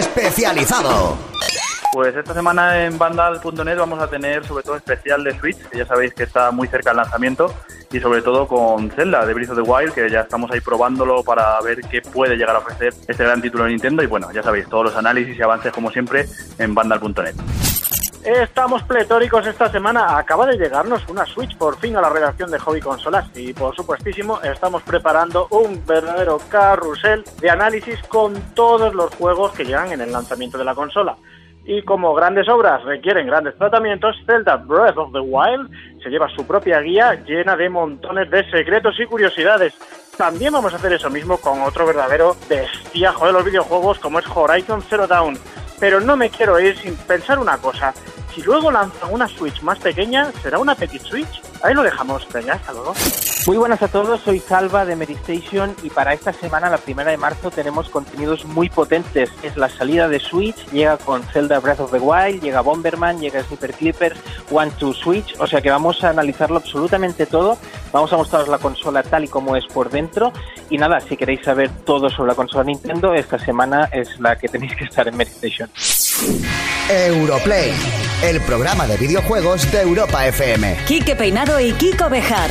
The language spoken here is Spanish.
especializado. Pues esta semana en Vandal.net vamos a tener sobre todo especial de Switch, que ya sabéis que está muy cerca el lanzamiento, y sobre todo con Zelda de Breath of the Wild, que ya estamos ahí probándolo para ver qué puede llegar a ofrecer este gran título de Nintendo. Y bueno, ya sabéis, todos los análisis y avances como siempre en Vandal.net. Estamos pletóricos esta semana. Acaba de llegarnos una Switch por fin a la redacción de Hobby Consolas y por supuestísimo estamos preparando un verdadero carrusel de análisis con todos los juegos que llegan en el lanzamiento de la consola. Y como grandes obras requieren grandes tratamientos, Zelda Breath of the Wild se lleva su propia guía llena de montones de secretos y curiosidades. También vamos a hacer eso mismo con otro verdadero bestiajo de los videojuegos como es Horizon Zero Dawn. Pero no me quiero ir sin pensar una cosa. Si luego lanzan una Switch más pequeña, ¿será una Petit Switch? Ahí lo dejamos. Venga, hasta luego. Muy buenas a todos, soy Salva de Medistation y para esta semana, la primera de marzo, tenemos contenidos muy potentes. Es la salida de Switch, llega con Zelda Breath of the Wild, llega Bomberman, llega Sniper Clippers, One to Switch, o sea que vamos a analizarlo absolutamente todo. Vamos a mostraros la consola tal y como es por dentro. Y nada, si queréis saber todo sobre la consola Nintendo, esta semana es la que tenéis que estar en Medistation. Europlay, el programa de videojuegos de Europa FM. Quique Peinado y Kiko Bejar.